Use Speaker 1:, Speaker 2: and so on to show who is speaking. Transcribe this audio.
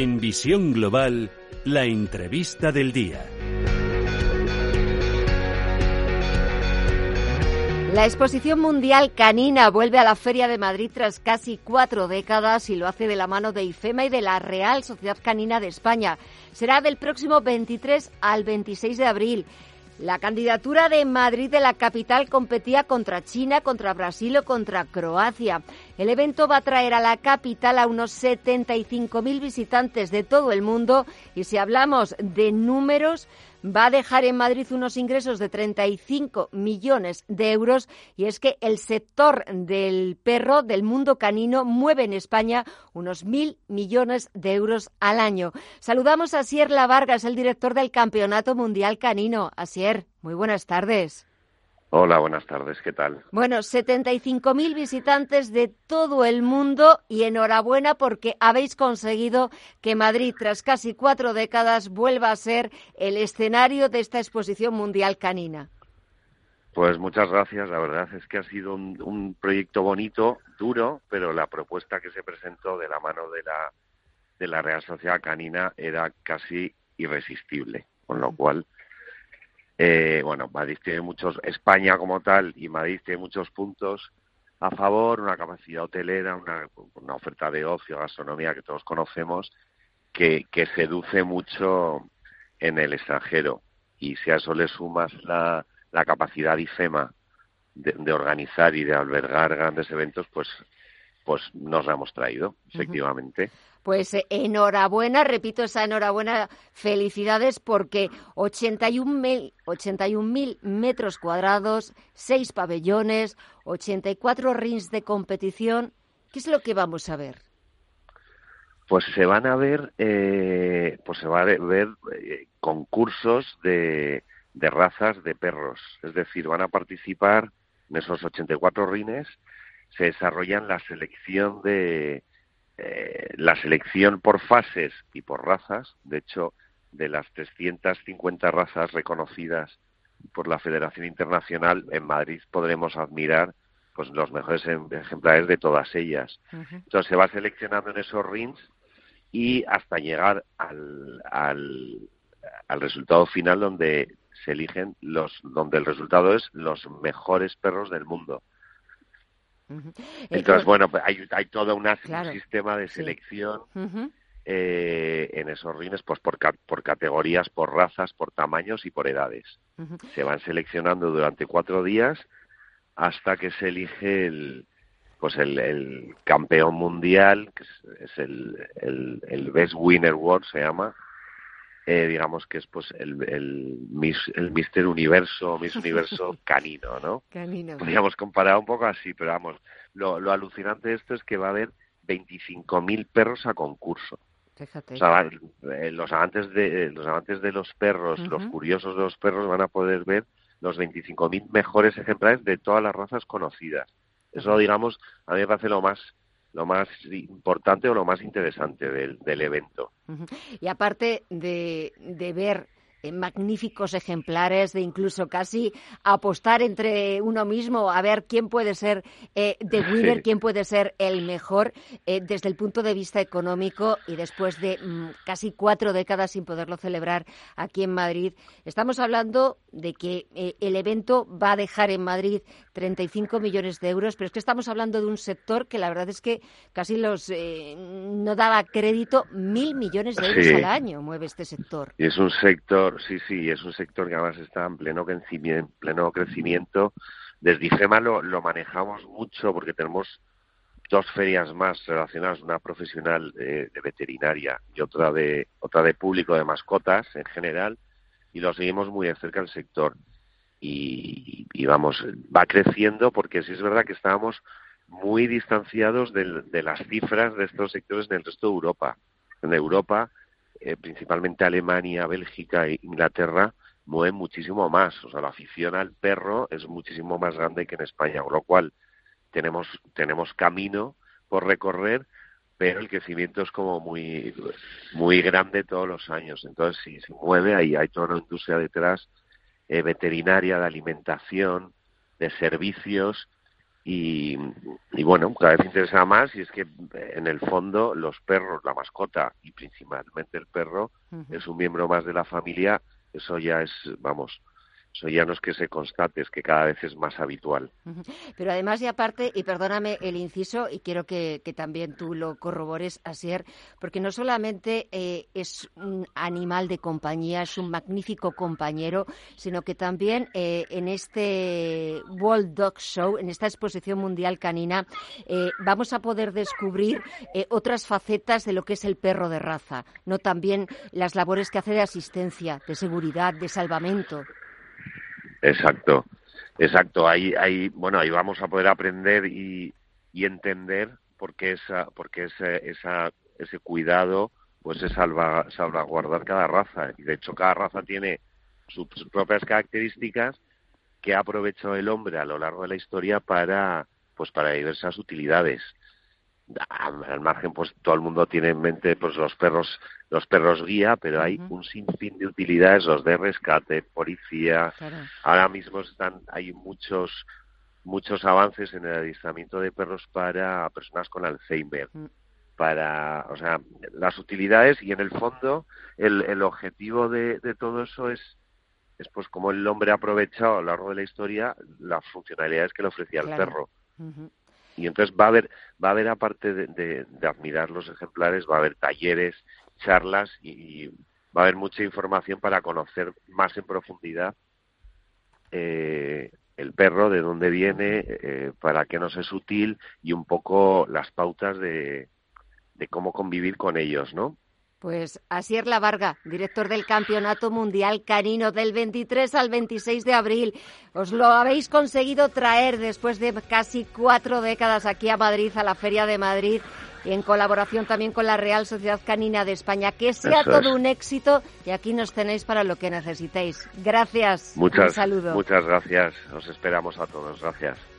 Speaker 1: En Visión Global, la entrevista del día.
Speaker 2: La exposición mundial canina vuelve a la Feria de Madrid tras casi cuatro décadas y lo hace de la mano de IFEMA y de la Real Sociedad Canina de España. Será del próximo 23 al 26 de abril. La candidatura de Madrid de la capital competía contra China, contra Brasil o contra Croacia. El evento va a traer a la capital a unos 75.000 visitantes de todo el mundo y si hablamos de números, va a dejar en Madrid unos ingresos de 35 millones de euros y es que el sector del perro, del mundo canino, mueve en España unos mil millones de euros al año. Saludamos a Asier Vargas, el director del Campeonato Mundial Canino. Asier, muy buenas tardes.
Speaker 3: Hola, buenas tardes, ¿qué tal?
Speaker 2: Bueno, 75.000 visitantes de todo el mundo y enhorabuena porque habéis conseguido que Madrid, tras casi cuatro décadas, vuelva a ser el escenario de esta exposición mundial canina.
Speaker 3: Pues muchas gracias, la verdad es que ha sido un, proyecto bonito, duro, pero la propuesta que se presentó de la mano de la, de la Real Sociedad Canina era casi irresistible, con lo cual eh, bueno, Madrid tiene muchos, España como tal y Madrid tiene muchos puntos a favor, una capacidad hotelera, una, una oferta de ocio, gastronomía que todos conocemos, que, que seduce mucho en el extranjero. Y si a eso le sumas la, la capacidad IFEMA de, de organizar y de albergar grandes eventos, pues, pues nos la hemos traído, efectivamente.
Speaker 2: Pues eh, enhorabuena, repito esa enhorabuena, felicidades porque 81.000 81 metros cuadrados, seis pabellones, 84 rings de competición. ¿Qué es lo que vamos a ver?
Speaker 3: Pues se van a ver, eh, pues se va a ver eh, concursos de, de razas de perros. Es decir, van a participar en esos 84 rines, se desarrollan la selección de, la selección por fases y por razas, de hecho, de las 350 razas reconocidas por la Federación Internacional, en Madrid podremos admirar pues los mejores em, ejemplares de todas ellas. Entonces se va seleccionando en esos rings y hasta llegar al, al, al resultado final donde se eligen los donde el resultado es los mejores perros del mundo. Entonces, bueno, pues hay, hay todo un sistema de selección eh, en esos rines, pues por, por categorías, por razas, por tamaños y por edades. Se van seleccionando durante cuatro días hasta que se elige el, pues el, el campeón mundial, que es, el, el, el, Best Winner World, se llama, eh, digamos que es pues el, el, el Mister Universo, Miss Universo canino, ¿no?
Speaker 2: Canino.
Speaker 3: Podríamos comparar un poco así, pero vamos, lo, lo alucinante de esto es que va a haber 25.000 perros a concurso.
Speaker 2: Fíjate.
Speaker 3: O sea, eh, los amantes de eh, los amantes de los perros, los curiosos de los perros van a poder ver los 25.000 mejores ejemplares de todas las razas conocidas. Eso, digamos, a mí me parece lo más lo más importante o lo más interesante del, del evento.
Speaker 2: Y aparte de, de ver magníficos ejemplares, de incluso casi apostar entre uno mismo a ver quién puede ser eh, the winner, quién puede ser el mejor eh, desde el punto de vista económico y después de mm, casi cuatro décadas sin poderlo celebrar aquí en Madrid. Estamos hablando de que eh, el evento va a dejar en Madrid 35 millones de euros, pero es que estamos hablando de un sector que la verdad es que casi los no daba crédito mil millones de euros al año mueve este sector.
Speaker 3: Y es un sector sí, sí, es un sector que además está en pleno crecimiento. Pleno crecimiento. Desde IFEMA lo, lo manejamos mucho porque tenemos dos ferias más relacionadas, una profesional de, veterinaria y otra de otra de público de mascotas en general, y lo seguimos muy de cerca el sector. Y, y, vamos, va creciendo porque sí es verdad que estábamos muy distanciados de, de las cifras de estos sectores en el resto de Europa. En Europa eh, principalmente Alemania, Bélgica e Inglaterra, mueven muchísimo más. O sea, la afición al perro es muchísimo más grande que en España, con lo cual tenemos, tenemos camino por recorrer, pero el crecimiento es como muy, muy grande todos los años. Entonces, si se mueve, ahí hay toda una industria detrás, eh, veterinaria, de alimentación, de servicios, y, bueno, cada vez interesa más y es que en el fondo los perros, la mascota y principalmente el perro es un miembro más de la familia, eso ya es, vamos, eso ya no es que se constate, es que cada vez es más habitual.
Speaker 2: Pero además y aparte, y perdóname el inciso, y quiero que, también tú lo corrobores, Asier, porque no solamente eh, es un animal de compañía, es un magnífico compañero, sino que también eh, en este World Dog Show, en esta exposición mundial canina, eh, vamos a poder descubrir otras facetas de lo que es el perro de raza, no también las labores que hace de asistencia, de seguridad, de salvamento.
Speaker 3: Exacto, exacto. Ahí, ahí, bueno, ahí vamos a poder aprender y, y entender por qué esa, por qué ese, esa, ese cuidado, pues es salva, salvaguardar cada raza. Y de hecho, cada raza tiene sus, propias características que ha aprovechado el hombre a lo largo de la historia para, pues, para diversas utilidades al margen pues todo el mundo tiene en mente pues los perros los perros guía pero hay un sinfín de utilidades los de rescate policía. Ahora mismo están hay muchos muchos avances en el adiestramiento de perros para personas con Alzheimer. Mm. para o sea las utilidades y en el fondo el, el objetivo de, de todo eso es es pues como el hombre ha aprovechado a lo largo de la historia las funcionalidades que le ofrecía el perro y entonces va a haber, va a haber aparte de, admirar los ejemplares, va a haber talleres, charlas y, va a haber mucha información para conocer más en profundidad eh, el perro, de dónde viene, eh, para qué nos es útil y un poco las pautas de, de cómo convivir con ellos, ¿no?
Speaker 2: Pues Asier La Varga, director del Campeonato Mundial Canino del 23 al 26 de abril. Os lo habéis conseguido traer después de casi cuatro décadas aquí a Madrid, a la Feria de Madrid, en colaboración también con la Real Sociedad Canina de España. Que sea todo un éxito y aquí nos tenéis para lo que necesitéis. Gracias.
Speaker 3: Muchas, un saludo. Muchas gracias. Os esperamos a todos. Gracias.